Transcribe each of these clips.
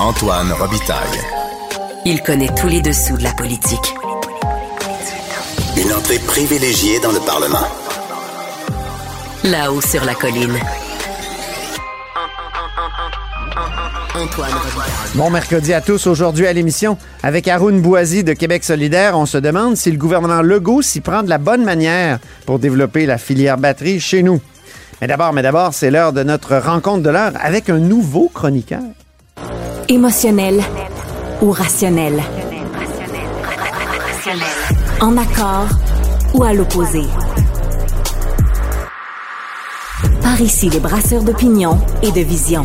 Antoine Robitaille. Il connaît tous les dessous de la politique. Une entrée privilégiée dans le Parlement. Là-haut sur la colline. Antoine Robitaille. Bon mercredi à tous. Aujourd'hui à l'émission, avec Haroun Boisy de Québec solidaire, on se demande si le gouvernement Legault s'y prend de la bonne manière pour développer la filière batterie chez nous. Mais d'abord, mais d'abord, c'est l'heure de notre rencontre de l'heure avec un nouveau chroniqueur. Émotionnel ou rationnel. En accord ou à l'opposé. Par ici, les brasseurs d'opinion et de vision.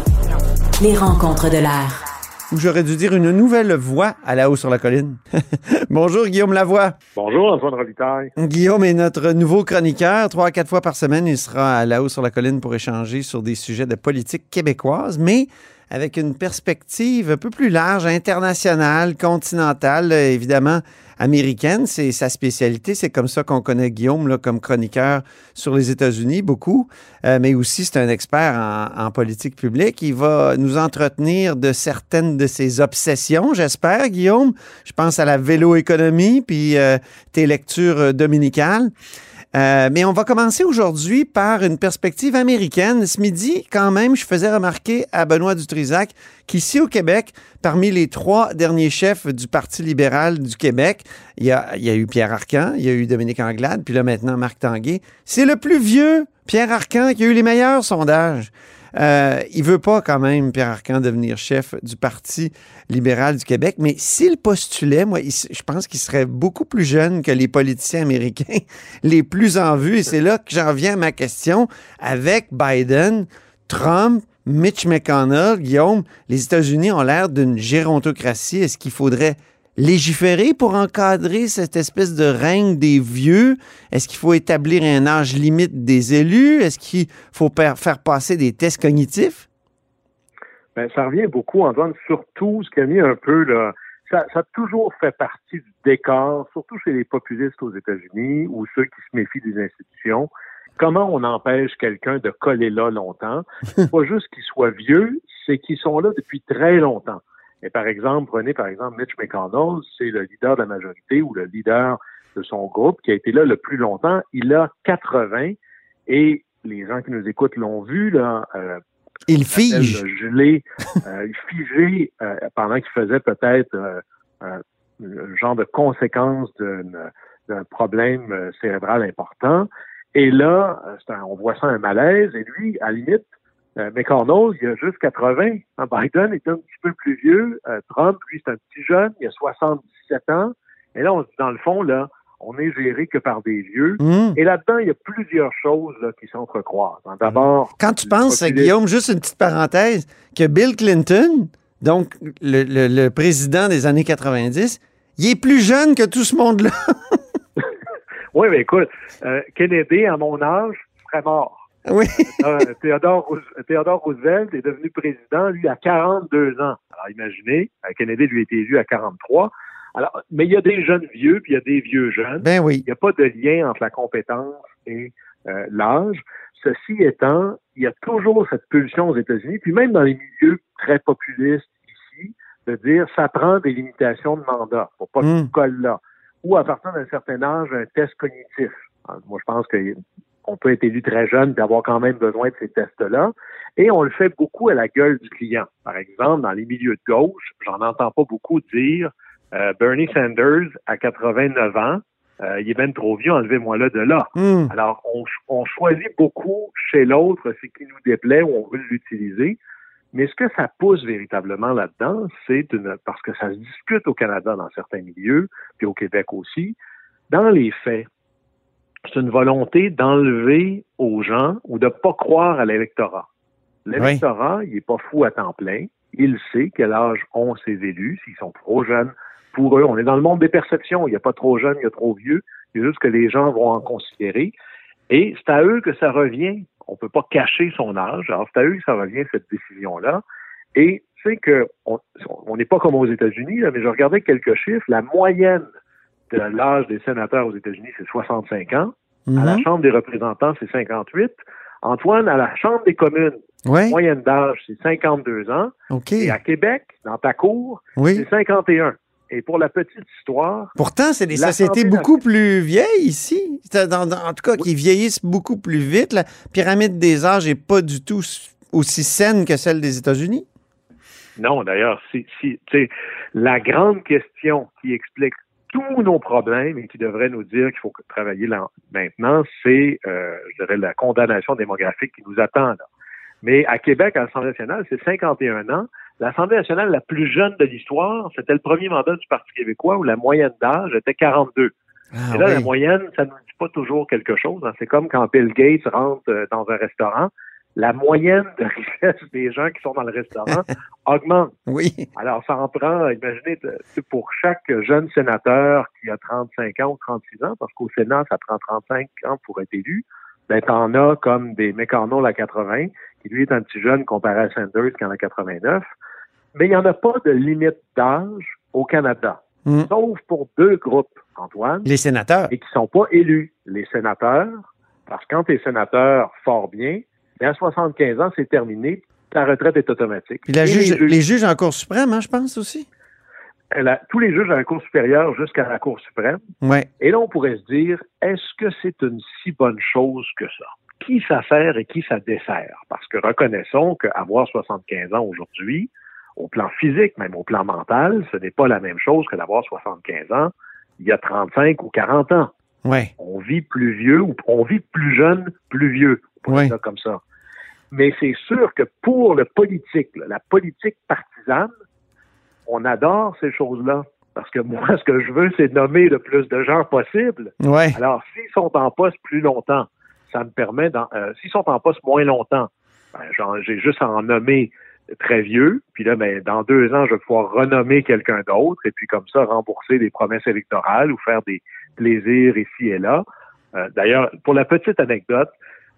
Les rencontres de l'air. Ou j'aurais dû dire une nouvelle voix à la haut sur la colline. Bonjour Guillaume Lavoie. Bonjour Antoine Robitaille. Guillaume est notre nouveau chroniqueur. Trois à quatre fois par semaine, il sera à la haut sur la colline pour échanger sur des sujets de politique québécoise, mais avec une perspective un peu plus large, internationale, continentale, euh, évidemment américaine. C'est sa spécialité. C'est comme ça qu'on connaît Guillaume là, comme chroniqueur sur les États-Unis, beaucoup. Euh, mais aussi, c'est un expert en, en politique publique. Il va nous entretenir de certaines de ses obsessions, j'espère, Guillaume. Je pense à la vélo-économie, puis euh, tes lectures euh, dominicales. Euh, mais on va commencer aujourd'hui par une perspective américaine. Ce midi, quand même, je faisais remarquer à Benoît Dutrisac qu'ici au Québec, parmi les trois derniers chefs du Parti libéral du Québec, il y a, eu Pierre Arcan, il y a eu Dominique Anglade, puis là maintenant Marc Tanguay. C'est le plus vieux, Pierre Arcan, qui a eu les meilleurs sondages. Euh, il veut pas quand même, Pierre Arcan, devenir chef du Parti libéral du Québec, mais s'il postulait, moi, je pense qu'il serait beaucoup plus jeune que les politiciens américains les plus en vue. Et c'est là que j'en viens à ma question. Avec Biden, Trump, Mitch McConnell, Guillaume, les États-Unis ont l'air d'une gérontocratie. Est-ce qu'il faudrait légiférer pour encadrer cette espèce de règne des vieux? Est-ce qu'il faut établir un âge limite des élus? Est-ce qu'il faut faire passer des tests cognitifs? Ben, ça revient beaucoup, Antoine, surtout ce qui a mis un peu là. Ça, ça a toujours fait partie du décor, surtout chez les populistes aux États-Unis ou ceux qui se méfient des institutions. Comment on empêche quelqu'un de coller là longtemps? C'est pas juste qu'il soit vieux, c'est qu'ils sont là depuis très longtemps. Et par exemple, prenez par exemple Mitch McConnell, c'est le leader de la majorité ou le leader de son groupe qui a été là le plus longtemps. Il a 80 et les gens qui nous écoutent l'ont vu là. euh, Il fige. gelé, euh, figé euh, pendant qu'il faisait peut-être euh, un, genre de conséquence d'un problème euh, cérébral important. Et là, euh, un- on voit ça un malaise. Et lui, à la limite, euh, McConnell, il a juste 80. Hein, Biden est un petit peu plus vieux. Euh, Trump, lui, c'est un petit jeune. Il a 77 ans. Et là, on se dit, dans le fond, là, on est géré que par des vieux. Hmm. Et là-dedans, il y a plusieurs choses là, qui s'entrecroisent. D'abord, Quand tu penses, populisme- Guillaume, juste une petite parenthèse, que Bill Clinton, donc le, le- le président des années 90, il est plus jeune que tout ce monde-là. Oui, mais écoute, euh, Kennedy, à mon âge, serait mort. Oui. Euh, Theodore, Roos- Theodore Roosevelt est devenu président, lui, à 42 ans. Alors, imaginez, Kennedy, lui, a été élu à 43. Alors, mais il y a des jeunes vieux, puis il y a des vieux jeunes. Ben oui. Il n'y a pas de lien entre la compétence et euh, l'âge. Ceci étant, il y a toujours cette pulsion aux États-Unis, puis même dans les milieux très populistes ici, de dire ça prend des limitations de mandat. Faut pas Mm. que tu colles là. Ou à partir d'un certain âge, un test cognitif. Alors, moi, je pense qu'on peut être élu très jeune et avoir quand même besoin de ces tests-là. Et on le fait beaucoup à la gueule du client. Par exemple, dans les milieux de gauche, j'en entends pas beaucoup dire euh, Bernie Sanders, à 89 ans, euh, il est même trop vieux, enlevez-moi là de là. Hmm. Alors, on, ch- on choisit beaucoup chez l'autre ce qui nous déplaît ou on veut l'utiliser. Mais ce que ça pousse véritablement là-dedans, c'est une, parce que ça se discute au Canada dans certains milieux, puis au Québec aussi. Dans les faits, c'est une volonté d'enlever aux gens ou de pas croire à l'électorat. L'électorat, il est pas fou à temps plein. Il sait quel âge ont ses élus, s'ils sont trop jeunes. Pour eux, on est dans le monde des perceptions. Il n'y a pas trop jeune, il y a trop vieux. C'est juste que les gens vont en considérer. Et c'est à eux que ça revient. On peut pas cacher son âge. Alors, c'est à eux que ça revient, cette décision-là. Et c'est que on n'est pas comme aux États-Unis, là, mais je regardais quelques chiffres. La moyenne l'âge des sénateurs aux États-Unis, c'est 65 ans. À la Mhm. Chambre des représentants, c'est 58. Antoine, à la Chambre des communes. Moyenne d'âge, c'est 52 ans. Et à Québec, dans ta cour, Oui. c'est 51. Et pour la petite histoire, Pourtant, c'est des sociétés beaucoup plus vieilles ici. C'est dans- dans- en tout cas, qui vieillissent beaucoup plus vite. La pyramide des âges n'est pas du tout aussi saine que celle des États-Unis. non, d'ailleurs, si, la grande question qui explique tous nos problèmes et qui devrait nous dire qu'il faut travailler là maintenant, c'est, euh, je dirais, la condamnation démographique qui nous attend. Là. Mais à Québec, à l'Assemblée nationale, c'est 51 ans. L'Assemblée nationale la plus jeune de l'histoire, c'était le premier mandat du Parti québécois où la moyenne d'âge était 42. Ah, Et là, la moyenne, ça ne nous dit pas toujours quelque chose. hein. C'est comme quand Bill Gates rentre euh, dans un restaurant. La moyenne de richesse des gens qui sont dans le restaurant augmente. oui. Alors, ça en prend, imaginez, pour chaque jeune sénateur qui a 35 ans ou 36 ans, parce qu'au Sénat, ça prend 35 ans pour être élu, ben, t'en as comme des McConnell à 80, qui lui est un petit jeune comparé à Sanders qui en a 89. Mais il n'y en a pas de limite d'âge au Canada. Mm. Sauf pour deux groupes, Antoine Les sénateurs. et qui sont pas élus. Les sénateurs, parce que quand tu es sénateur fort bien, bien à 75 ans, c'est terminé, ta retraite est automatique. Puis la Et juge- les juges- les juges en Cour suprême, hein, je pense aussi. la- tous les juges à la Cour supérieure jusqu'à la Cour suprême. Oui. Et là, on pourrait se dire, est-ce que c'est une si bonne chose que ça? Qui ça sert et qui ça dessert? Parce que reconnaissons qu'avoir 75 ans aujourd'hui, au plan physique, même au plan mental, ce n'est pas la même chose que d'avoir 75 ans il y a 35 ou 40 ans. Oui. on vit plus vieux ou on vit plus jeune, plus vieux. On dire ça comme ça. Mais c'est sûr que pour le politique, là, la politique partisane, on adore ces choses-là. Parce que moi, ce que je veux, c'est nommer le plus de gens possible. Alors, s'ils sont en poste plus longtemps, ça me permet, d'en- euh, s'ils sont en poste moins longtemps, ben, j'ai juste à en nommer très vieux, puis là, ben, dans deux ans, je vais pouvoir renommer quelqu'un d'autre, et puis comme ça, rembourser des promesses électorales ou faire des plaisirs ici et là. Euh, D'ailleurs, pour la petite anecdote,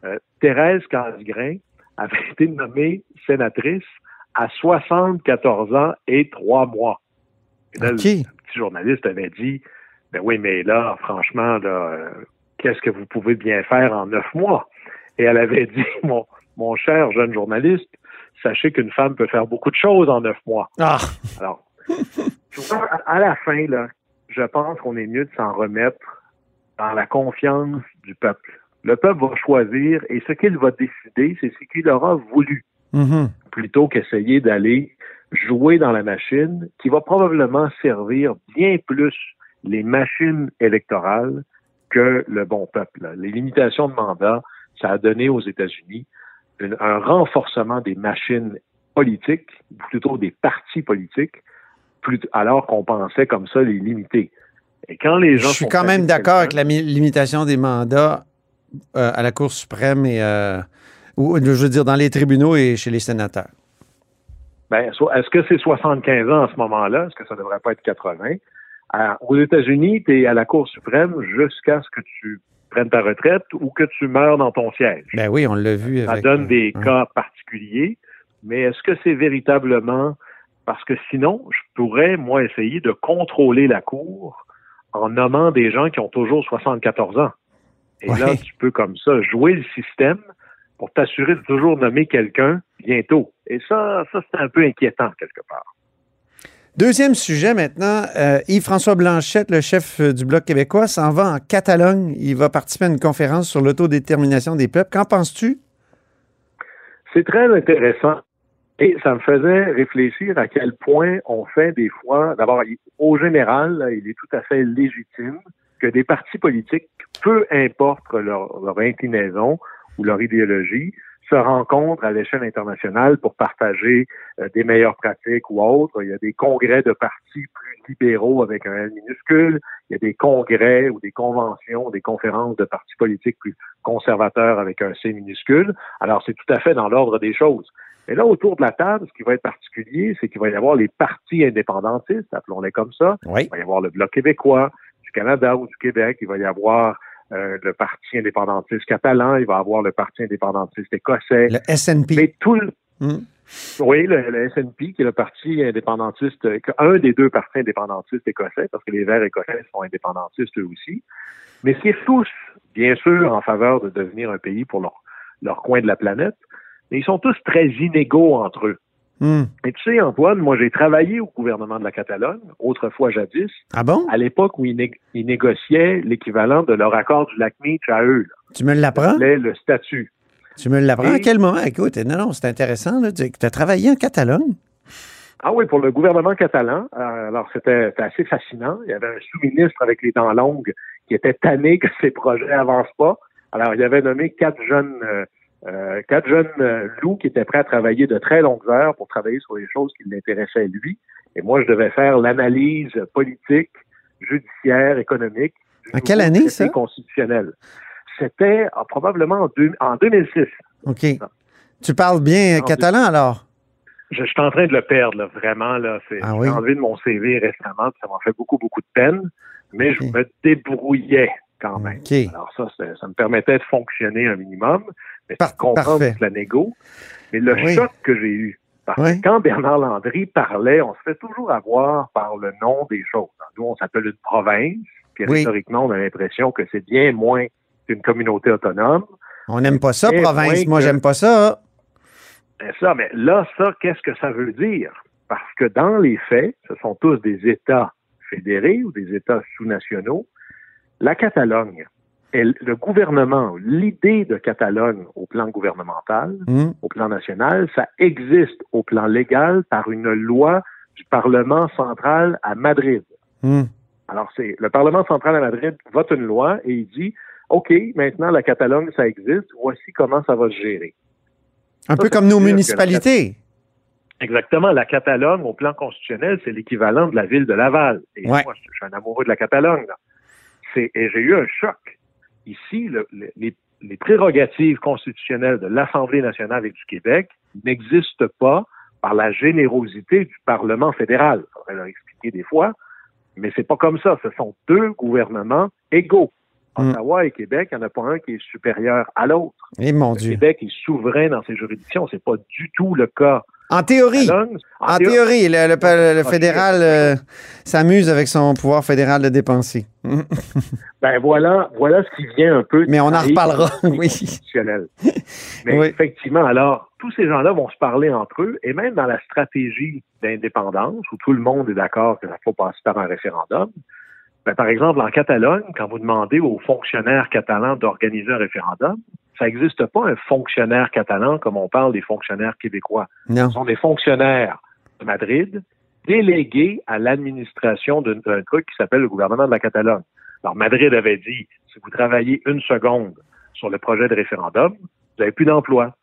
euh, Thérèse Casgrain avait été nommée sénatrice à 74 ans et trois mois. Et là, le petit journaliste avait dit, ben oui, mais là, franchement, là, euh, qu'est-ce que vous pouvez bien faire en neuf mois? Et elle avait dit, mon, mon cher jeune journaliste, sachez qu'une femme peut faire beaucoup de choses en neuf mois. Ah. Alors, à la fin, là, je pense qu'on est mieux de s'en remettre dans la confiance du peuple. Le peuple va choisir et ce qu'il va décider, c'est ce qu'il aura voulu Mhm. plutôt qu'essayer d'aller jouer dans la machine qui va probablement servir bien plus les machines électorales que le bon peuple. Les limitations de mandat, ça a donné aux États-Unis un renforcement des machines politiques, ou plutôt des partis politiques, alors qu'on pensait comme ça les limiter. Et quand les Je gens suis sont quand même d'accord avec la mi- limitation des mandats euh, à la Cour suprême et, euh, ou je veux dire, dans les tribunaux et chez les sénateurs. Ben, est-ce que c'est 75 ans à ce moment-là? Est-ce que ça devrait pas être 80? À- aux États-Unis, tu es à la Cour suprême jusqu'à ce que tu prennes ta retraite ou que tu meurs dans ton siège. Ben oui, on l'a vu. Ça donne euh, des hein. cas particuliers, mais est-ce que c'est véritablement... Parce que sinon, je pourrais, moi, essayer de contrôler la Cour en nommant des gens qui ont toujours 74 ans? Et là, tu peux comme ça jouer le système pour t'assurer de toujours nommer quelqu'un bientôt. Et ça, ça c'est un peu inquiétant quelque part. Deuxième sujet maintenant. Euh, Yves-François Blanchette, le chef euh, du Bloc québécois, s'en va en Catalogne. Il va participer à une conférence sur l'autodétermination des peuples. Qu'en penses-tu? C'est très intéressant. Et ça me faisait réfléchir à quel point on fait des fois, d'abord, au général, là, il est tout à fait légitime que des partis politiques, peu importe leur, leur inclinaison ou leur idéologie, se rencontrent à l'échelle internationale pour partager euh, des meilleures pratiques ou autres. Il y a des congrès de partis plus libéraux avec un L minuscule. Il y a des congrès ou des conventions, des conférences de partis politiques plus conservateurs avec un C minuscule. Alors, c'est tout à fait dans l'ordre des choses. Mais là, autour de la table, ce qui va être particulier, c'est qu'il va y avoir les partis indépendantistes, appelons-les comme ça. Oui. Il va y avoir le Bloc québécois, du Canada ou du Québec. Il va y avoir euh, le Parti indépendantiste catalan. Il va y avoir le Parti indépendantiste écossais. Le SNP. Mais tout le, Hmm. oui, le, le SNP, qui est le parti indépendantiste, euh, un des deux partis indépendantistes écossais, parce que les Verts écossais sont indépendantistes eux aussi, mais qui est tous, bien sûr, en faveur de devenir un pays pour leur, leur coin de la planète. mais ils sont tous très inégaux entre eux. Hmm. Et tu sais, Antoine, moi j'ai travaillé au gouvernement de la Catalogne, autrefois jadis, Ah bon? à l'époque où ils, né- ils négociaient l'équivalent de leur accord du lac Meach à eux, là. Tu me l'apprends? C'était le statut. Tu me l'apprends? Et- À quel moment? Écoute, non, non, c'est intéressant. Tu as travaillé en Catalogne? Ah oui, pour le gouvernement catalan. alors, c'était c'était assez fascinant. Il y avait un sous-ministre avec les dents longues qui était tanné que ses projets avancent pas. Alors, il avait nommé quatre jeunes, euh, euh, quatre jeunes euh, loups qui étaient prêts à travailler de très longues heures pour travailler sur les choses qui l'intéressaient lui. Et moi, je devais faire l'analyse politique, judiciaire, économique. En quelle année, ça? constitutionnel. C'était euh, probablement en, deux- en 2006. OK. Tu parles bien Non, catalan alors? Je, je suis en train de le perdre, là, vraiment. Là, c'est, Ah oui? enlevé de mon CV récemment, puis ça m'a fait beaucoup, beaucoup de peine, mais je me débrouillais quand même. Alors ça, ça me permettait de fonctionner un minimum, mais Par- de comprendre parfait. la négo. Mais le Oui. choc que j'ai eu, parce Oui. que quand Bernard Landry parlait, on se fait toujours avoir par le nom des choses. Nous, on s'appelle une province, puis Oui. historiquement, on a l'impression que c'est bien moins qu'une communauté autonome. On n'aime pas ça, province. Moi, que- j'aime pas ça. Ça, mais là, ça, qu'est-ce que ça veut dire? Parce que dans les faits, ce sont tous des États fédérés ou des États sous-nationaux. La Catalogne, elle- le gouvernement, l'idée de Catalogne au plan gouvernemental, Hmm. au plan national, ça existe au plan légal par une loi du Parlement central à Madrid. Hmm. Alors, c'est le Parlement central à Madrid vote une loi et il dit OK, maintenant la Catalogne, ça existe, voici comment ça va se gérer. Un Ça, peu comme nos la municipalités. Exactement. La Catalogne, au plan constitutionnel, c'est l'équivalent de la ville de Laval. Et Ouais. moi, je je suis un amoureux de la Catalogne. là. Et j'ai eu un choc. Ici, le- le- les, prérogatives constitutionnelles de l'Assemblée nationale et du Québec n'existent pas par la générosité du Parlement fédéral. Il faudrait leur des fois, mais c'est pas comme ça. Ce sont deux gouvernements égaux. Mm. Ottawa et Québec, il n'y en a pas un qui est supérieur à l'autre. Eh mon Le Dieu. Québec est souverain dans ses juridictions. C'est pas du tout le cas. En théorie. En théo- théorie, le, le- le Ok. fédéral euh, s'amuse avec son pouvoir fédéral de dépenser. Ben voilà, voilà ce qui vient un peu. Mais on en reparlera, le oui. Mais Oui. effectivement, alors, tous ces gens-là vont se parler entre eux, et même dans la stratégie d'indépendance, où tout le monde est d'accord que ça faut passer par un référendum, ben, par exemple, en Catalogne, quand vous demandez aux fonctionnaires catalans d'organiser un référendum, ça n'existe pas un fonctionnaire catalan comme on parle des fonctionnaires québécois. Non. Ce sont des fonctionnaires de Madrid délégués à l'administration d'un d'un truc qui s'appelle le gouvernement de la Catalogne. Alors, Madrid avait dit, si vous travaillez une seconde sur le projet de référendum, vous n'avez plus d'emploi.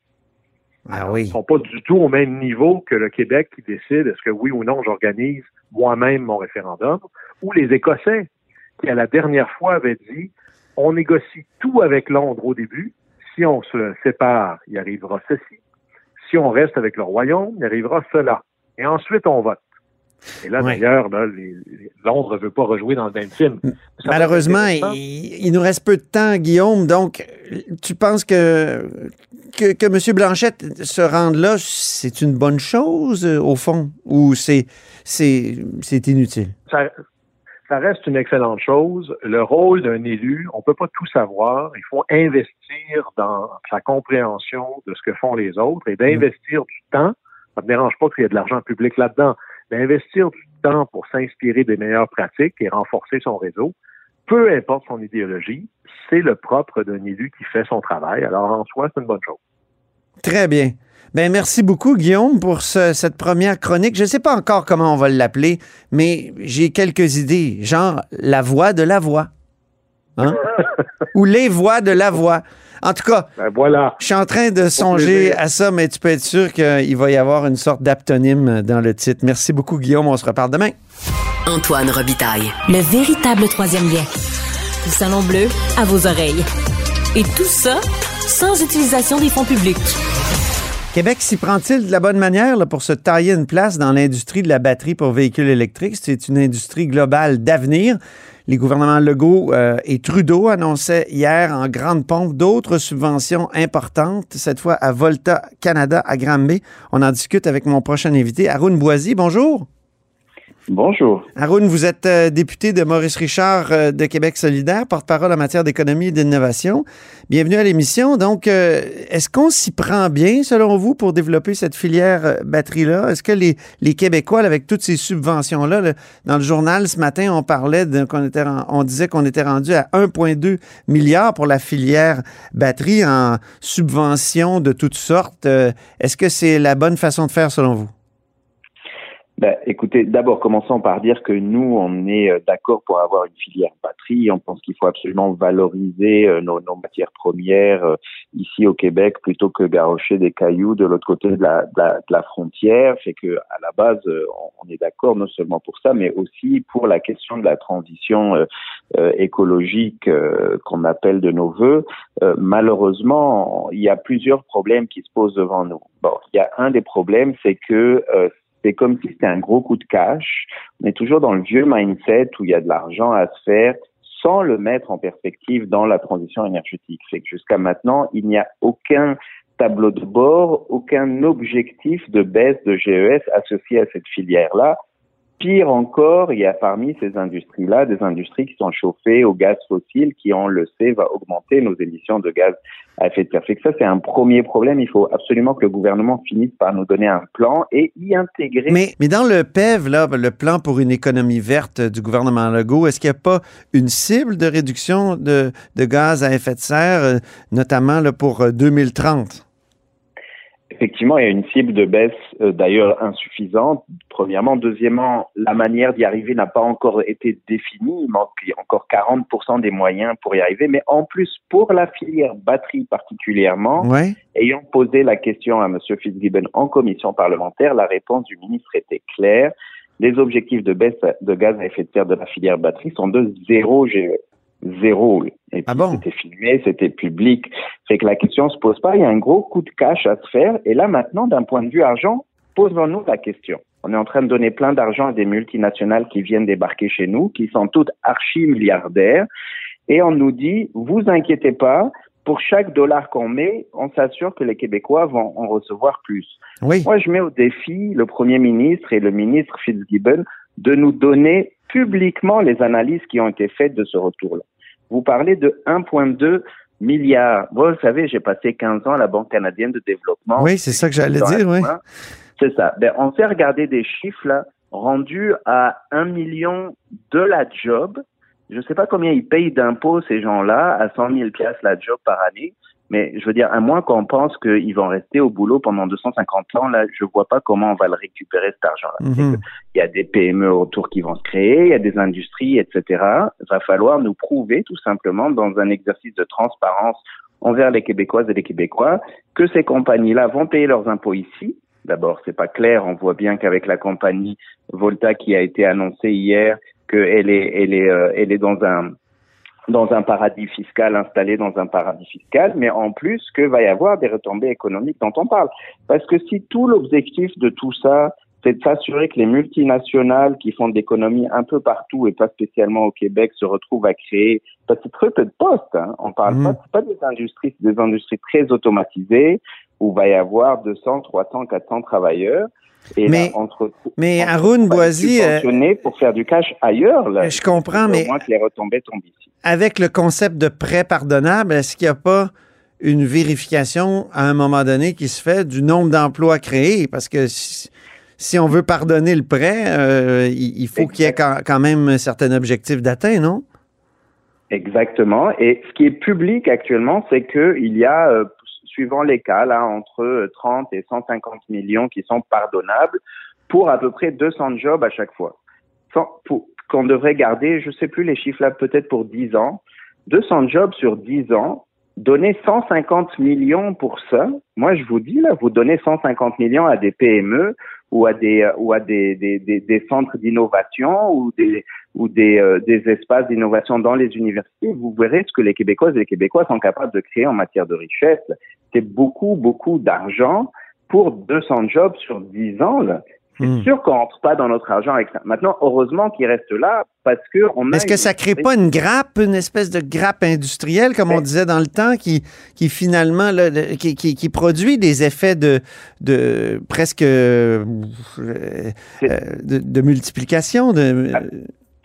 Ah Ils oui. ne sont pas du tout au même niveau que le Québec qui décide est-ce que oui ou non j'organise moi-même mon référendum, ou les Écossais qui, à la dernière fois, avaient dit on négocie tout avec Londres au début. Si on se sépare, il arrivera ceci. Si on reste avec le Royaume, il arrivera cela. Et ensuite, on vote. Et là, Ouais. d'ailleurs, Londres ne veut pas rejouer dans le même film. Ça Malheureusement, il nous reste peu de temps, Guillaume. Donc, tu penses que, que, que M. Blanchette se rende là, c'est une bonne chose, euh, au fond, ou c'est, inutile? ça, reste une excellente chose. Le rôle d'un élu, on peut pas tout savoir. Il faut investir dans sa compréhension de ce que font les autres et d'investir du temps. Ça me dérange pas qu'il y ait de l'argent public là-dedans. D'investir du temps pour s'inspirer des meilleures pratiques et renforcer son réseau. Peu importe son idéologie, c'est le propre d'un élu qui fait son travail. Alors, en soi, c'est une bonne chose. Très bien. Ben merci beaucoup, Guillaume, pour ce- cette première chronique. Je ne sais pas encore comment on va l'appeler, mais j'ai quelques idées, genre la voix de la voix. Hein? Ou les voix de la voix. En tout cas, Ben voilà. je suis en train de songer à ça, mais tu peux être sûr qu'il va y avoir une sorte d'aptonyme dans le titre. Merci beaucoup, Guillaume. On se reparle demain. Antoine Robitaille. Le véritable troisième lien. Le salon bleu à vos oreilles. Et tout ça sans utilisation des fonds publics. Québec s'y prend-il de la bonne manière là, pour se tailler une place dans l'industrie de la batterie pour véhicules électriques? C'est une industrie globale d'avenir. Les gouvernements Legault euh, et Trudeau annonçaient hier en grande pompe d'autres subventions importantes, cette fois à Volta Canada à Granby. On en discute avec mon prochain invité, Arun Boisy. Bonjour. Bonjour. Haroun, vous êtes euh, député de Maurice Richard euh, de Québec solidaire, porte-parole en matière d'économie et d'innovation. Bienvenue à l'émission. Donc, euh, est-ce qu'on s'y prend bien, selon vous, pour développer cette filière batterie-là? Est-ce que les, les Québécois, avec toutes ces subventions-là, dans le journal ce matin, on parlait qu'on était, on disait qu'on était rendu à 1,2 milliard pour la filière batterie en subventions de toutes sortes. Est-ce que c'est la bonne façon de faire, selon vous? Ben, écoutez, d'abord, commençons par dire que nous, on est euh, d'accord pour avoir une filière batterie. On pense qu'il faut absolument valoriser euh, nos, nos, matières premières euh, ici au Québec plutôt que garrocher des cailloux de l'autre côté de la, de, la, de la, frontière. Fait que, à la base, on, est d'accord non seulement pour ça, mais aussi pour la question de la transition écologique qu'on appelle de nos voeux. malheureusement, il y a plusieurs problèmes qui se posent devant nous. Bon, il y a un des problèmes, c'est que c'est comme si c'était un gros coup de cash. On est toujours dans le vieux mindset où il y a de l'argent à se faire sans le mettre en perspective dans la transition énergétique. C'est que jusqu'à maintenant, il n'y a aucun tableau de bord, aucun objectif de baisse de GES associé à cette filière-là. Pire encore, il y a parmi ces industries-là des industries qui sont chauffées au gaz fossile qui, on le sait, va augmenter nos émissions de gaz à effet de serre. que ça, c'est un premier problème. Il faut absolument que le gouvernement finisse par nous donner un plan et y intégrer. Mais, mais dans le PEV, là, le plan pour une économie verte du gouvernement Legault, est-ce qu'il n'y a pas une cible de réduction de, de gaz à effet de serre, euh, notamment là, pour 2030? Effectivement, il y a une cible de baisse euh, d'ailleurs insuffisante. Premièrement, deuxièmement, la manière d'y arriver n'a pas encore été définie. Il manque encore 40% des moyens pour y arriver. Mais en plus, pour la filière batterie particulièrement, ayant posé la question à M. Fitzgibbon en commission parlementaire, la réponse du ministre était claire. Les objectifs de baisse de gaz à effet de serre de la filière batterie sont de zéro GE zéro. Et ah c'était filmé, c'était public. Fait que la question se pose pas. Il y a un gros coup de cash à se faire. Et là, maintenant, d'un point de vue argent, posons-nous la question. On est en train de donner plein d'argent à des multinationales qui viennent débarquer chez nous, qui sont toutes archi-milliardaires. Et on nous dit, vous inquiétez pas, pour chaque dollar qu'on met, on s'assure que les Québécois vont en recevoir plus. Oui. Moi, je mets au défi le Premier ministre et le ministre Fitzgibbon de nous donner publiquement les analyses qui ont été faites de ce retour-là. Vous parlez de 1,2 milliard. Vous savez, j'ai passé 15 ans à la Banque canadienne de développement. Oui, c'est ça que j'allais dire, oui. C'est ça. Ben, on s'est regardé des chiffres là, rendus à 1 million de la job. Je ne sais pas combien ils payent d'impôts ces gens-là, à 100 000 piastres la job par année. Mais je veux dire, à moins qu'on pense qu'ils vont rester au boulot pendant 250 ans, là, je vois pas comment on va le récupérer cet argent-là. Mhm. Il y a des PME autour qui vont se créer, il y a des industries, etc. Il va falloir nous prouver tout simplement dans un exercice de transparence envers les Québécoises et les Québécois que ces compagnies-là vont payer leurs impôts ici. D'abord, c'est pas clair. On voit bien qu'avec la compagnie Volta qui a été annoncée hier, qu'elle est, elle est, euh, elle est dans un dans un paradis fiscal, installé dans un paradis fiscal, mais en plus que va y avoir des retombées économiques dont on parle. Parce que si tout l'objectif de tout ça, c'est de s'assurer que les multinationales qui font de l'économie un peu partout et pas spécialement au Québec se retrouvent à créer, parce que très peu de postes, hein. on parle mmh. pas, c'est pas des industries, c'est des industries très automatisées où va y avoir 200, 300, 400 travailleurs mais, entre, mais Haroun Boisy. Euh, pour faire du cash ailleurs. Là, je comprends, mais. Au moins que les retombées tombent ici. Avec le concept de prêt pardonnable, est-ce qu'il n'y a pas une vérification à un moment donné qui se fait du nombre d'emplois créés? Parce que si, on veut pardonner le prêt, euh, il, faut qu'il y ait quand, même un certain objectif d'atteint, non? Exactement. Et ce qui est public actuellement, c'est qu'il y a euh, suivant les cas, là, entre 30 et 150 millions qui sont pardonnables pour à peu près 200 jobs à chaque fois. Qu'on devrait garder, je sais plus les chiffres là, peut-être pour 10 ans. 200 jobs sur 10 ans, donner 150 millions pour ça. Moi, je vous dis là, vous donnez 150 millions à des PME ou à des euh, ou à des, des, des, des centres d'innovation ou des ou des, euh, des espaces d'innovation dans les universités, vous verrez ce que les Québécoises et les Québécois sont capables de créer en matière de richesse. C'est beaucoup, beaucoup d'argent pour 200 jobs sur 10 ans. Là. C'est Hmm. sûr qu'on rentre pas dans notre argent avec ça. Maintenant, heureusement qu'il reste là parce que on a. Est-ce que ça crée pas une grappe, une espèce de grappe industrielle, comme on disait dans le temps, qui, qui finalement, là, qui, qui- qui produit des effets de, de presque euh, euh, de, de multiplication? De, Ah.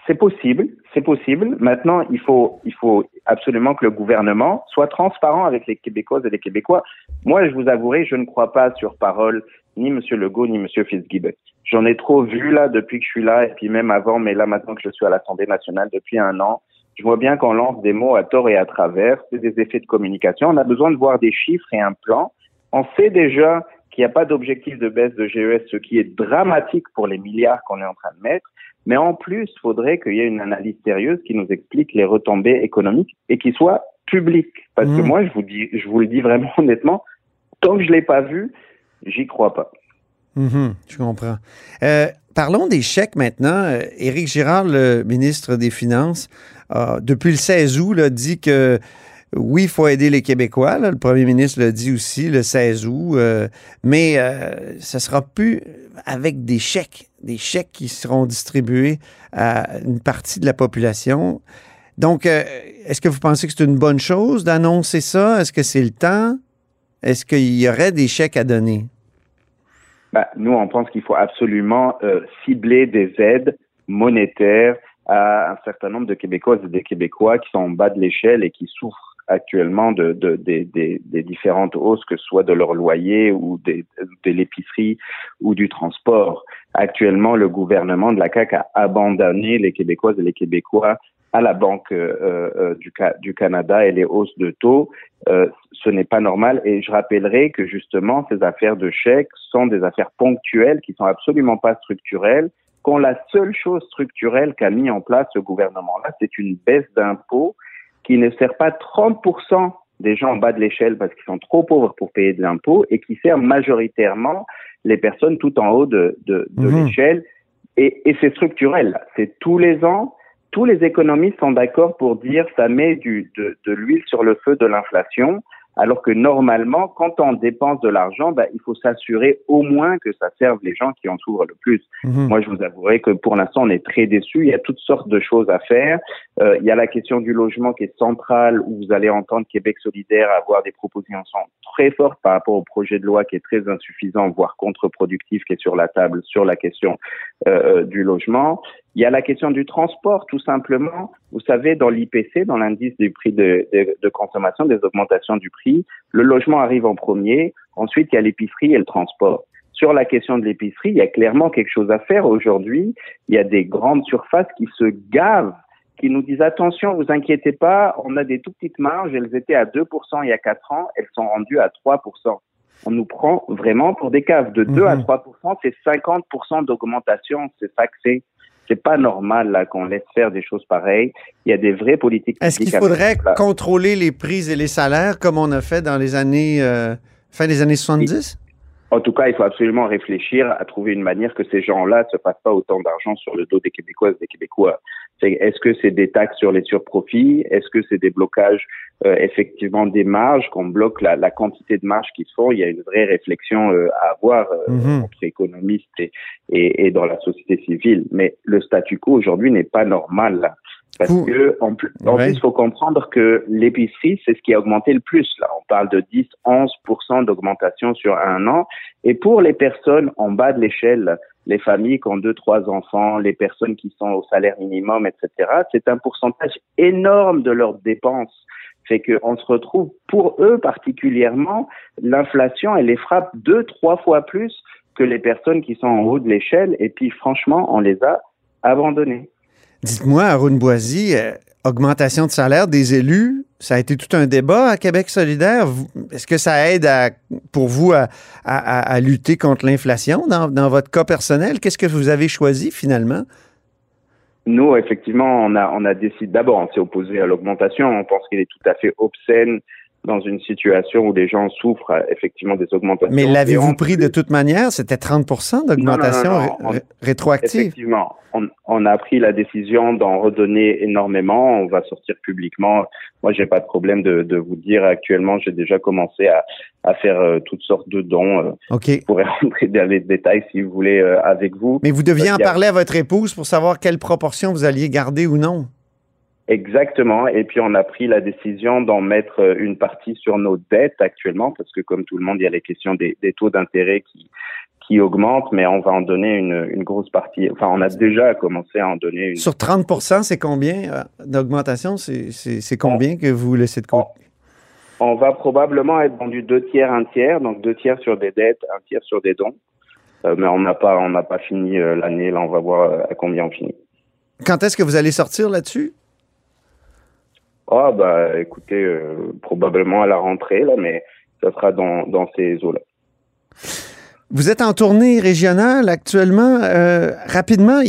C'est possible, c'est possible. Maintenant, il faut, il faut absolument que le gouvernement soit transparent avec les Québécoises et les Québécois. Moi, je vous avouerai, je ne crois pas sur parole ni M. Legault ni M. Fitzgibbon. J'en ai trop vu là depuis que je suis là et puis même avant, mais là maintenant que je suis à l'Assemblée nationale depuis un an, je vois bien qu'on lance des mots à tort et à travers. C'est des effets de communication. On a besoin de voir des chiffres et un plan. On sait déjà qu'il n'y a pas d'objectif de baisse de GES, ce qui est dramatique pour les milliards qu'on est en train de mettre. Mais en plus, il faudrait qu'il y ait une analyse sérieuse qui nous explique les retombées économiques et qui soit publique. Parce que Mmh. moi, je vous dis, je vous le dis vraiment honnêtement, tant que je l'ai pas vu, j'y crois pas. Mhm, je comprends. Euh, parlons des chèques maintenant. Euh, Éric Girard, le ministre des Finances, depuis le 16 août, là, dit que oui, il faut aider les Québécois. Le premier ministre l'a dit aussi le 16 août. euh, mais euh, ça sera plus avec des chèques, des chèques qui seront distribués à une partie de la population. Donc, est-ce que vous pensez que c'est une bonne chose d'annoncer ça? Est-ce que c'est le temps? Est-ce qu'il y aurait des chèques à donner? Bah, nous, on pense qu'il faut absolument euh, cibler des aides monétaires à un certain nombre de Québécoises et des Québécois qui sont en bas de l'échelle et qui souffrent actuellement de, de- des- différentes hausses, que ce soit de leur loyer ou de l'épicerie ou du transport. Actuellement, le gouvernement de la CAQ a abandonné les Québécoises et les Québécois à la Banque euh, euh, du, du Canada et les hausses de taux. Euh, ce n'est pas normal. Et je rappellerai que justement, ces affaires de chèques sont des affaires ponctuelles qui sont absolument pas structurelles. Quand la seule chose structurelle qu'a mis en place ce gouvernement-là, c'est une baisse d'impôts qui ne sert pas 30% des gens en bas de l'échelle parce qu'ils sont trop pauvres pour payer de l'impôt et qui sert majoritairement les personnes tout en haut de, de, de Mhm. l'échelle. Et, et c'est structurel. C'est tous les ans. Tous les économistes sont d'accord pour dire ça met du, de, de l'huile sur le feu de l'inflation, alors que normalement, quand on dépense de l'argent, bah, il faut s'assurer au moins que ça serve les gens qui en souffrent le plus. Mhm. Moi, je vous avouerai que pour l'instant, on est très déçus. Il y a toutes sortes de choses à faire. Euh, il y a la question du logement qui est centrale, où vous allez entendre Québec solidaire avoir des propositions très fortes par rapport au projet de loi qui est très insuffisant, voire contre-productif, qui est sur la table sur la question euh, du logement. Il y a la question du transport, tout simplement. Vous savez, dans l'IPC, dans l'indice du prix de, de, de consommation, des augmentations du prix, le logement arrive en premier. Ensuite, il y a l'épicerie et le transport. Sur la question de l'épicerie, il y a clairement quelque chose à faire aujourd'hui. Il y a des grandes surfaces qui se gavent, qui nous disent attention, vous inquiétez pas, on a des tout petites marges, elles étaient à 2% il y a 4 ans, elles sont rendues à 3%. On nous prend vraiment pour des caves. De 2 à Mhm. 3%, c'est 50% d'augmentation, c'est ça que c'est. C'est pas normal là qu'on laisse faire des choses pareilles. Il y a des vraies politiques. Est-ce qu'il faudrait contrôler les prix et les salaires comme on a fait dans les années euh, fin des années 70? En tout cas, il faut absolument réfléchir à trouver une manière que ces gens-là ne se passent pas autant d'argent sur le dos des Québécoises et des Québécois. C'est- Est-ce que c'est des taxes sur les surprofits? Est-ce que c'est des blocages euh, effectivement des marges qu'on bloque la, la quantité de marges qui se font? Il y a une vraie réflexion euh, à avoir euh, Mhm. entre économistes et, et, et dans la société civile. Mais le statu quo aujourd'hui n'est pas normal. là. Parce que en, plus, en Ouais. il faut comprendre que l'épicerie, c'est ce qui a augmenté le plus. Là, on parle de 10-11% d'augmentation sur un an. Et pour les personnes en bas de l'échelle, les familles qui ont deux, trois enfants, les personnes qui sont au salaire minimum, etc., c'est un pourcentage énorme de leurs dépenses. Fait qu'on se retrouve, pour eux particulièrement, l'inflation, elle les frappe deux, trois fois plus que les personnes qui sont en haut de l'échelle. Et puis, franchement, on les a abandonnés. Dites-moi, Arun Boisy, augmentation de salaire des élus, ça a été tout un débat à Québec solidaire. Est-ce que ça aide à- pour vous à, à- à- à lutter contre l'inflation dans, dans votre cas personnel? Qu'est-ce que vous avez choisi finalement? Nous, effectivement, on a, on a décidé, d'abord, on s'est opposé à l'augmentation. On pense qu'elle est tout à fait obscène dans une situation où les gens souffrent euh, effectivement des augmentations. Mais l'avez-vous en pris de toute manière? C'était 30 d'augmentation ré- rétroactive. Effectivement, on, on a pris la décision d'en redonner énormément. On va sortir publiquement. Moi, j'ai pas de problème de, de vous dire actuellement. J'ai déjà commencé à, à faire euh, toutes sortes de dons. Euh, OK. je pourrais rentrer dans les détails si vous voulez euh, avec vous. Mais vous deviez en y a- parler à votre épouse pour savoir quelle proportion vous alliez garder ou non. Exactement. Et puis on a pris la décision d'en mettre euh, une partie sur nos dettes actuellement, parce que comme tout le monde, il y a les questions des, des taux d'intérêt qui qui augmentent, mais on va en donner une, une grosse partie. Enfin, on a déjà commencé à en donner une. Sur 30 c'est combien euh, d'augmentation? C'est- combien que vous laissez de côté? On va probablement être vendu deux tiers, un tiers, donc deux tiers sur des dettes, un tiers sur des dons. Euh, mais on n'a pas, on n'a pas fini euh, l'année. Là, on va voir euh, à combien on finit. Quand est-ce que vous allez sortir là-dessus? Ah bah, écoutez, euh, probablement à la rentrée là, mais ça sera dans dans ces eaux-là. Vous êtes en tournée régionale actuellement. Euh, rapidement,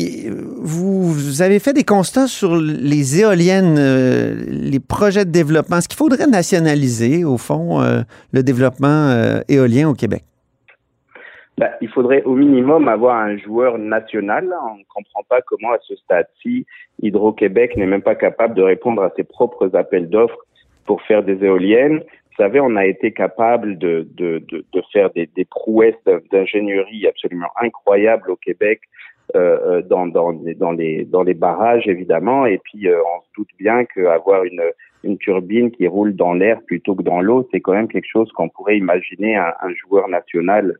vous, avez fait des constats sur les éoliennes, euh, les projets de développement. Est-ce qu'il faudrait nationaliser, au fond, le développement éolien au Québec? Bah, il faudrait au minimum avoir un joueur national. On ne comprend pas comment à ce stade-ci, Hydro-Québec n'est même pas capable de répondre à ses propres appels d'offres pour faire des éoliennes. Vous savez, on a été capable de, de, de, de faire des, des prouesses d'ingénierie absolument incroyables au Québec euh, euh, dans, dans, dans, les, dans les barrages, évidemment. Et puis, euh, on se doute bien qu'avoir une, une turbine qui roule dans l'air plutôt que dans l'eau, c'est quand même quelque chose qu'on pourrait imaginer un, un joueur national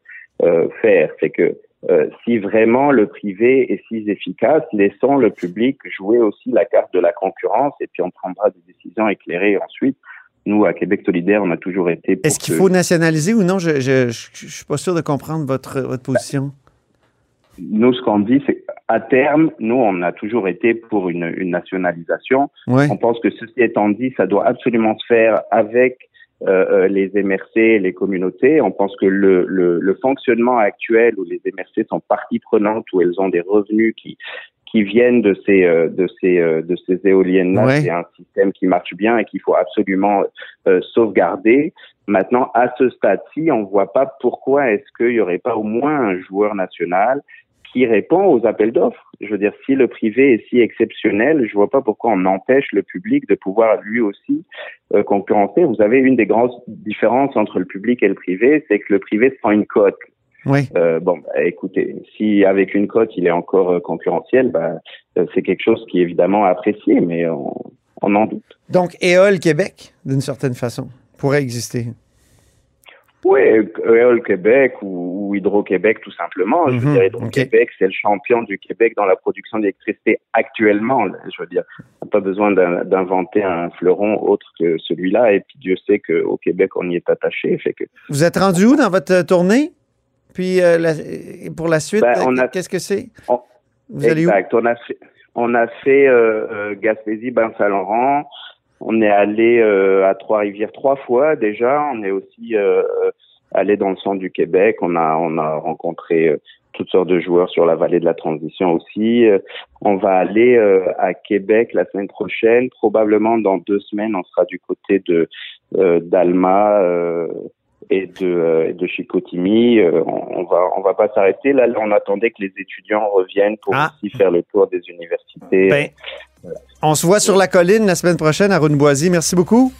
faire. C'est que euh, si vraiment le privé est si efficace, laissons le public jouer aussi la carte de la concurrence et puis on prendra des décisions éclairées ensuite. Nous, à Québec solidaire, on a toujours été. Est-ce qu'il que- faut nationaliser ou non? Je je suis pas sûr de comprendre votre, votre position. Nous, ce qu'on dit, c'est à terme, nous, on a toujours été pour une, une nationalisation. On pense que ceci étant dit, ça doit absolument se faire avec euh, euh, les MRC, les communautés. On pense que le, le, le fonctionnement actuel où les MRC sont partie prenante, où elles ont des revenus qui qui viennent de ces euh, de ces euh, de ces éoliennes-là, Ouais. c'est un système qui marche bien et qu'il faut absolument euh, sauvegarder. Maintenant, à ce stade-ci, on voit pas pourquoi est-ce qu'il y aurait pas au moins un joueur national qui répond aux appels d'offres. Je veux dire, si le privé est si exceptionnel, je vois pas pourquoi on empêche le public de pouvoir lui aussi euh, concurrencer. Vous avez une des grandes différences entre le public et le privé, c'est que le privé se prend une cote. Oui. Euh, bon, bah, écoutez, si avec une cote il est encore euh, concurrentiel, bah, c'est quelque chose qui est évidemment apprécié, mais on, on en doute. Donc, Éole Québec, d'une certaine façon, pourrait exister. Oui, Éole Québec ou, ou Hydro-Québec tout simplement. Je veux Mhm, dire, Hydro-Québec, c'est le champion du Québec dans la production d'électricité actuellement. là. Je veux dire, on n'a pas besoin d'inventer un fleuron autre que celui-là. Et puis Dieu sait qu'au Québec, on y est attaché. Fait que Vous êtes rendu où dans votre tournée? Puis, euh, la- pour la suite, Ben, euh, a- qu'est-ce que c'est? on- Vous allez où? Exact. On a fait, on a fait euh, euh, Gaspésie, Bain-Saint-Laurent. On est allé euh, à Trois-Rivières trois fois déjà. On est aussi euh, allé dans le centre du Québec. On a, on a rencontré euh, toutes sortes de joueurs sur la vallée de la transition aussi. On va aller à Québec la semaine prochaine. Probablement dans deux semaines, on sera du côté de d'Alma. Et de, euh, de Chicoutimi, Euh, on, va on va pas s'arrêter là. On attendait que les étudiants reviennent pour Ah. aussi faire le tour des universités. Ben, on se voit sur la colline la semaine prochaine, Arun Boisy. Merci beaucoup.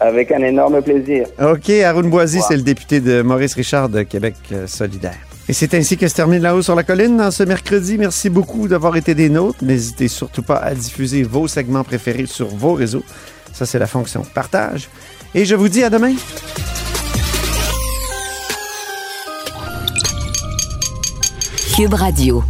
Avec un énorme plaisir. OK, Arun Boisy, c'est le député de Maurice Richard de Québec euh, solidaire. Et c'est ainsi que se termine La Haut sur la colline dans ce mercredi. Merci beaucoup d'avoir été des nôtres. N'hésitez surtout pas à diffuser vos segments préférés sur vos réseaux. Ça, c'est la fonction partage. Et je vous dis à demain. Radio.